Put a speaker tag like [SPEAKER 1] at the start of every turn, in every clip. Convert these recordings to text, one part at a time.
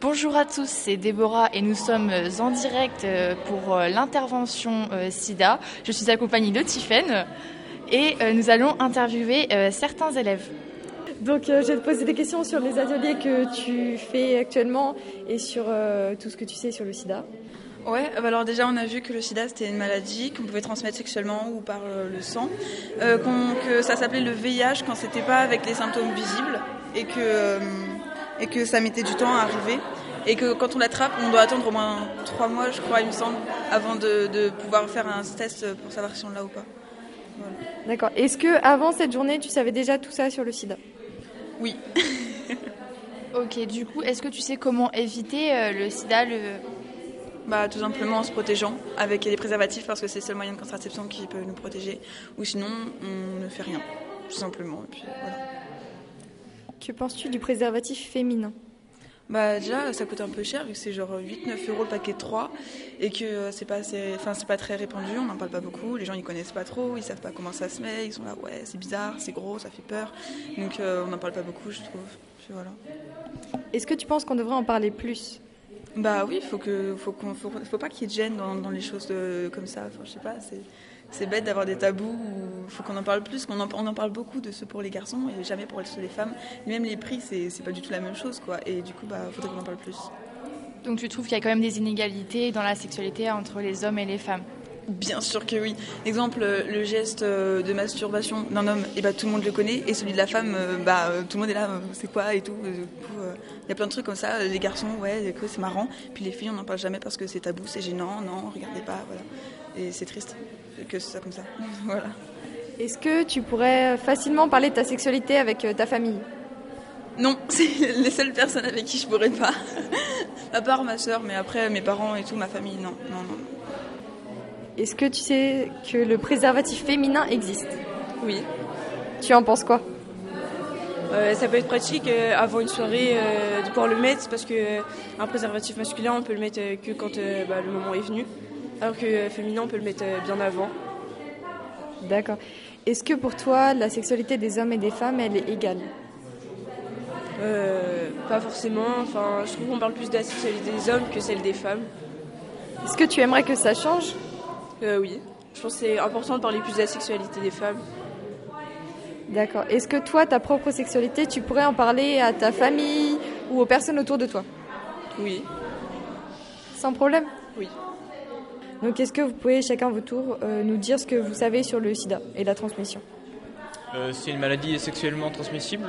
[SPEAKER 1] Bonjour à tous, c'est Déborah et nous sommes en direct euh, pour euh, l'intervention euh, SIDA. Je suis accompagnée de Tiffaine et nous allons interviewer certains élèves.
[SPEAKER 2] Donc je vais te poser des questions sur les ateliers que tu fais actuellement et sur tout ce que tu sais sur le sida.
[SPEAKER 3] Ouais, bah alors déjà on a vu que le sida c'était une maladie qu'on pouvait transmettre sexuellement ou par le sang, que ça s'appelait le VIH quand c'était pas avec les symptômes visibles et que et que ça mettait du temps à arriver. Et que quand on l'attrape, on doit attendre au moins trois mois, je crois, il me semble, avant de, pouvoir faire un test pour savoir si on l'a ou pas.
[SPEAKER 2] D'accord. Est-ce que avant cette journée, tu savais déjà tout ça sur le sida?
[SPEAKER 3] Oui.
[SPEAKER 1] ok, du coup, est-ce que tu sais comment éviter euh, le sida le...
[SPEAKER 3] Bah, tout simplement en se protégeant avec les préservatifs parce que c'est le seul moyen de contraception qui peut nous protéger. Ou sinon, on ne fait rien, tout simplement. Et puis, voilà.
[SPEAKER 2] Que penses-tu du préservatif féminin?
[SPEAKER 3] Bah déjà ça coûte un peu cher vu que c'est genre 8-9 euros le paquet de 3 et que euh, c'est pas enfin c'est pas très répandu, on n'en parle pas beaucoup, les gens ils connaissent pas trop, ils savent pas comment ça se met, ils sont là ouais c'est bizarre, c'est gros, ça fait peur, donc euh, on n'en parle pas beaucoup je trouve. voilà.
[SPEAKER 2] Est-ce que tu penses qu'on devrait en parler plus?
[SPEAKER 3] Bah oui, faut que faut qu'on faut, pas qu'il y ait de gêne dans, les choses comme ça, je sais pas, c'est c'est bête d'avoir des tabous. Il faut qu'on en parle plus, qu'on en, on en parle beaucoup de ceux pour les garçons et jamais pour ceux des femmes. même les prix, c'est pas du tout la même chose, quoi. Et du coup, bah, faudrait qu'on en parle plus.
[SPEAKER 1] Donc tu trouves qu'il y a quand même des inégalités dans la sexualité entre les hommes et les femmes?
[SPEAKER 3] Bien sûr que oui. Exemple, le geste euh, de masturbation d'un homme, et eh bah, tout le monde le connaît, et celui de la femme, euh, bah, euh, tout le monde est là, c'est quoi et tout. Il y a plein de trucs comme ça. Les garçons, ouais, c'est marrant. Puis les filles, on n'en parle jamais parce que c'est tabou, c'est gênant, non, regardez pas, voilà. Et c'est triste que ce soit comme ça. voilà.
[SPEAKER 2] Est-ce que tu pourrais facilement parler de ta sexualité avec ta famille?
[SPEAKER 3] Non, c'est les seules personnes avec qui je pourrais pas. à part ma soeur, mais après mes parents et tout, ma famille, non, non, non.
[SPEAKER 2] Est-ce que tu sais que le préservatif féminin existe?
[SPEAKER 3] Oui.
[SPEAKER 2] Tu en penses quoi?
[SPEAKER 4] Euh, ça peut être pratique euh, avant une soirée euh, de pouvoir le mettre parce que un préservatif masculin on peut le mettre que quand bah, le moment est venu alors que féminin on peut le mettre bien avant.
[SPEAKER 2] D'accord. Est-ce que pour toi la sexualité des hommes et des femmes elle est égale?
[SPEAKER 4] Pas forcément. Enfin, je trouve qu'on parle plus de la sexualité des hommes que celle des femmes.
[SPEAKER 2] Est-ce que tu aimerais que ça change?
[SPEAKER 4] Euh, oui. Je pense que c'est important de parler plus de la sexualité des femmes.
[SPEAKER 2] D'accord. Est-ce que toi, ta propre sexualité, tu pourrais en parler à ta famille ou aux personnes autour de toi?
[SPEAKER 4] Oui.
[SPEAKER 2] Sans problème?
[SPEAKER 4] Oui.
[SPEAKER 2] Donc, est-ce que vous pouvez chacun votre tour euh, nous dire ce que vous savez sur le sida et la transmission?
[SPEAKER 5] Euh, C'est une maladie sexuellement transmissible?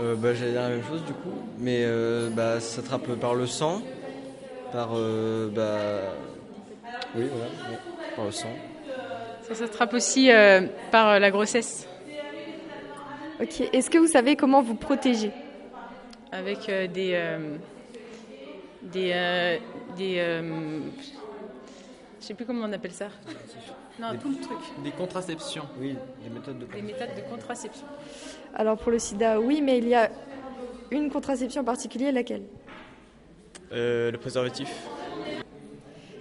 [SPEAKER 6] Euh, bah, J'allais dire la même chose du coup, mais bah, ça s'attrape par le sang, par bah, oui, voilà, par le sang.
[SPEAKER 7] Ça s'attrape aussi euh, par euh, la grossesse.
[SPEAKER 2] Ok. Est-ce que vous savez comment vous protéger?
[SPEAKER 7] Avec euh, des. des. des je sais plus comment on appelle ça.
[SPEAKER 5] Non, tout le truc. Des contraceptions.
[SPEAKER 6] Oui, des méthodes de
[SPEAKER 7] Des méthodes de contraception.
[SPEAKER 2] Alors pour le sida, oui, mais il y a une contraception particulière, laquelle?
[SPEAKER 5] Le préservatif.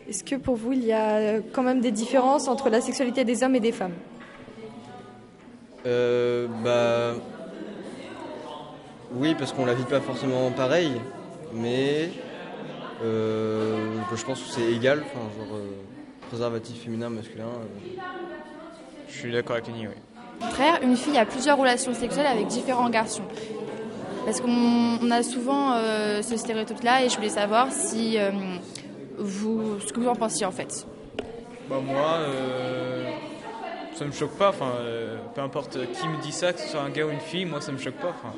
[SPEAKER 2] Est-ce que pour vous, il y a quand même des différences entre la sexualité des hommes et des femmes?
[SPEAKER 6] Euh, Bah. Oui, parce qu'on la vit pas forcément pareil, mais euh, je pense que c'est égal, enfin, genre euh, préservatif féminin, masculin. Euh.
[SPEAKER 5] Je suis d'accord avec Lenny, oui.
[SPEAKER 1] Frère, une fille a plusieurs relations sexuelles avec différents garçons. Parce qu'on a souvent ce stéréotype-là et je voulais savoir si vous, ce que vous en pensiez en fait.
[SPEAKER 5] Bah moi, euh, ça me choque pas. Enfin, euh, peu importe qui me dit ça, que ce soit un gars ou une fille, moi ça me choque pas. Enfin,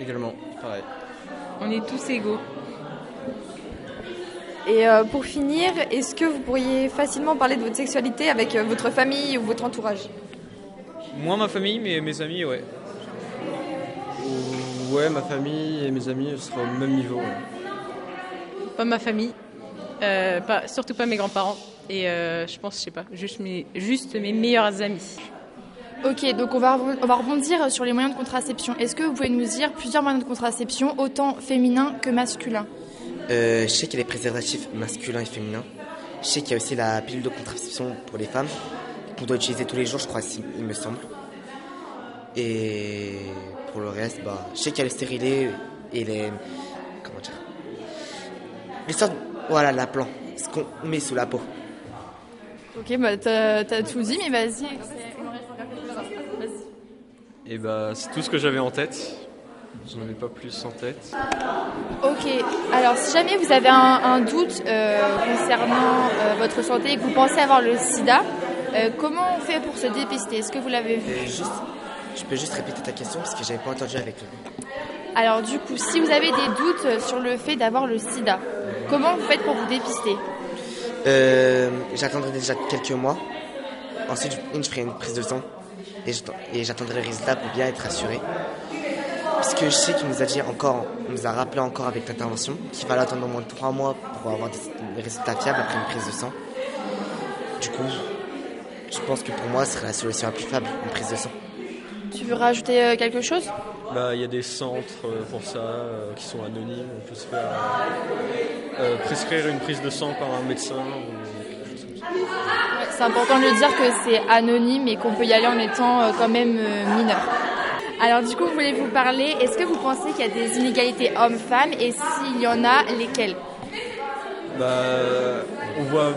[SPEAKER 6] également, pareil.
[SPEAKER 7] On est tous égaux.
[SPEAKER 2] Et euh, pour finir, est-ce que vous pourriez facilement parler de votre sexualité avec votre famille ou votre entourage?
[SPEAKER 5] Moi, ma famille, mais mes amis, ouais.
[SPEAKER 6] Ouais, ma famille et mes amis seront au même niveau.
[SPEAKER 7] Pas ma famille, euh, pas, surtout pas mes grands-parents. Et euh, je pense, je sais pas, juste mes, juste mes meilleurs amis.
[SPEAKER 1] Ok, donc on va, on va rebondir sur les moyens de contraception. Est-ce que vous pouvez nous dire plusieurs moyens de contraception, autant féminins que masculins?
[SPEAKER 8] Euh, Je sais qu'il y a les préservatifs masculins et féminins. Je sais qu'il y a aussi la pilule de contraception pour les femmes, qu'on doit utiliser tous les jours, je crois, il me semble. Et pour le reste, bah, je sais qu'il y a les stérilés et les, comment dire L'histoire, voilà, l'appelant, ce qu'on met sous la peau.
[SPEAKER 1] Ok, bah t'as as tout dit, mais vas-y.
[SPEAKER 9] Et bah, c'est tout ce que j'avais en tête. J'en avais pas plus en tête.
[SPEAKER 1] Ok, alors si jamais vous avez un, un doute euh, concernant euh, votre santé et que vous pensez avoir le sida, euh, comment on fait pour se dépister? Est-ce que vous l'avez vu?
[SPEAKER 8] Juste, je peux juste répéter ta question parce que j'avais pas entendu avec le.
[SPEAKER 1] Alors du coup, si vous avez des doutes sur le fait d'avoir le sida, comment vous faites pour vous dépister
[SPEAKER 8] Euh, j'attendrai déjà quelques mois. Ensuite, une, je ferai une prise de sang et j'attendrai le résultat pour bien être assuré. Puisque je sais qu'il nous a dit encore, il nous a rappelé encore avec l'intervention qu'il fallait attendre au moins trois mois pour avoir des, des résultats fiables après une prise de sang. Du coup, je pense que pour moi, ce serait la solution la plus fiable, une prise de sang.
[SPEAKER 1] Tu veux rajouter euh, quelque chose?
[SPEAKER 9] Bah, il y a des centres euh, pour ça euh, qui sont anonymes. On peut se faire euh, prescrire une prise de sang par un médecin ou quelque chose comme ça.
[SPEAKER 1] Ouais, C'est important de le dire que c'est anonyme et qu'on peut y aller en étant euh, quand même euh, mineur. Alors du coup, je voulais vous parler, est-ce que vous pensez qu'il y a des inégalités hommes-femmes et s'il y en a, lesquelles?
[SPEAKER 9] Bah, on voit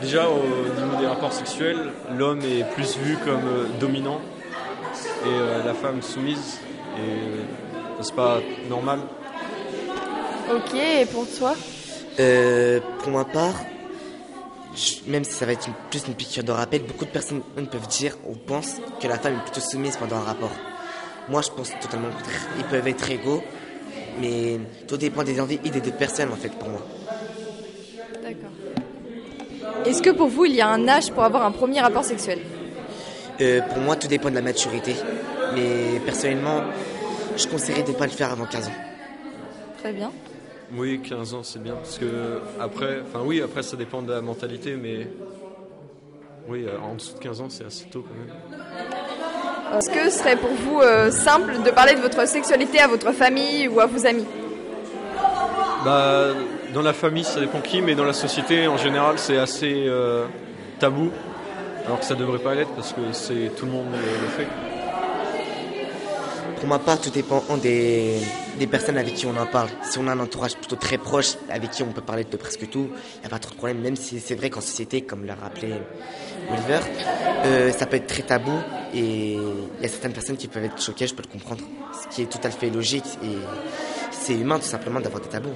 [SPEAKER 9] déjà au niveau des rapports sexuels, l'homme est plus vu comme dominant et la femme soumise. Et c'est pas normal.
[SPEAKER 1] Ok, et pour toi?
[SPEAKER 8] Euh, pour ma part, je- même si ça va être une- plus une piqûre de rappel, beaucoup de personnes peuvent dire ou pensent que la femme est plutôt soumise pendant un rapport. Moi, je pense totalement le contraire. Ils peuvent être égaux, mais tout dépend des envies et des deux personnes, en fait, pour moi.
[SPEAKER 1] D'accord.
[SPEAKER 2] Est-ce que pour vous, il y a un âge pour avoir un premier rapport sexuel?
[SPEAKER 8] Euh, pour moi, tout dépend de la maturité, mais personnellement, je conseillerais de ne pas le faire avant 15 ans.
[SPEAKER 2] Très bien.
[SPEAKER 9] Oui, 15 ans, c'est bien. Parce que après, enfin oui, après ça dépend de la mentalité, mais oui, euh, en dessous de 15 ans, c'est assez tôt quand même.
[SPEAKER 2] Est-ce que ce serait pour vous euh, simple de parler de votre sexualité à votre famille ou à vos amis?
[SPEAKER 9] Bah, dans la famille, ça dépend qui, mais dans la société, en général, c'est assez euh, tabou. Alors que ça devrait pas l'être parce que c'est tout le monde euh, le fait.
[SPEAKER 8] Pour ma part, tout dépend des, des personnes avec qui on en parle. Si on a un entourage plutôt très proche, avec qui on peut parler de presque tout, il n'y a pas trop de problème, même si c'est vrai qu'en société, comme l'a rappelé Oliver, euh, ça peut être très tabou et il y a certaines personnes qui peuvent être choquées, je peux le comprendre. Ce qui est tout à fait logique et c'est humain tout simplement d'avoir des tabous.